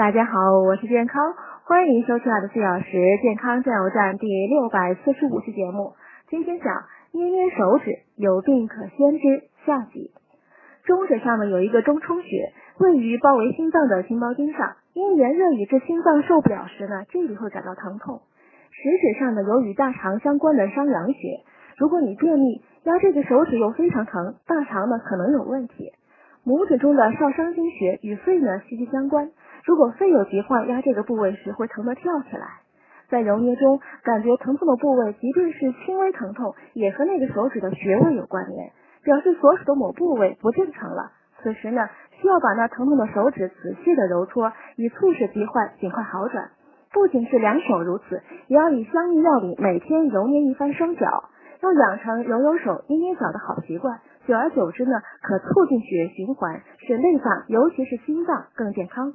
大家好，我是健康，欢迎收听我的四小时健康加油站第六百四十五期节目。今天讲捏捏手指，有病可先知下集。中指上面有一个中冲穴，位于包围心脏的心包经上。因炎热以致心脏受不了时呢，这里会感到疼痛。食指上呢有与大肠相关的商阳穴，如果你便秘，压这个手指又非常疼，大肠呢可能有问题。拇指中的少商经穴与肺呢息息相关。如果肺有疾患，压这个部位时会疼得跳起来。在揉捏中，感觉疼痛的部位，即便是轻微疼痛，也和那个手指的穴位有关联，表示所属的某部位不正常了。此时呢，需要把那疼痛的手指仔细的揉搓，以促使疾患尽快好转。不仅是两手如此，也要以相应药理每天揉捏一番双脚，要养成揉揉手、捏捏脚的好习惯。久而久之呢，可促进血液循环，使内脏，尤其是心脏更健康。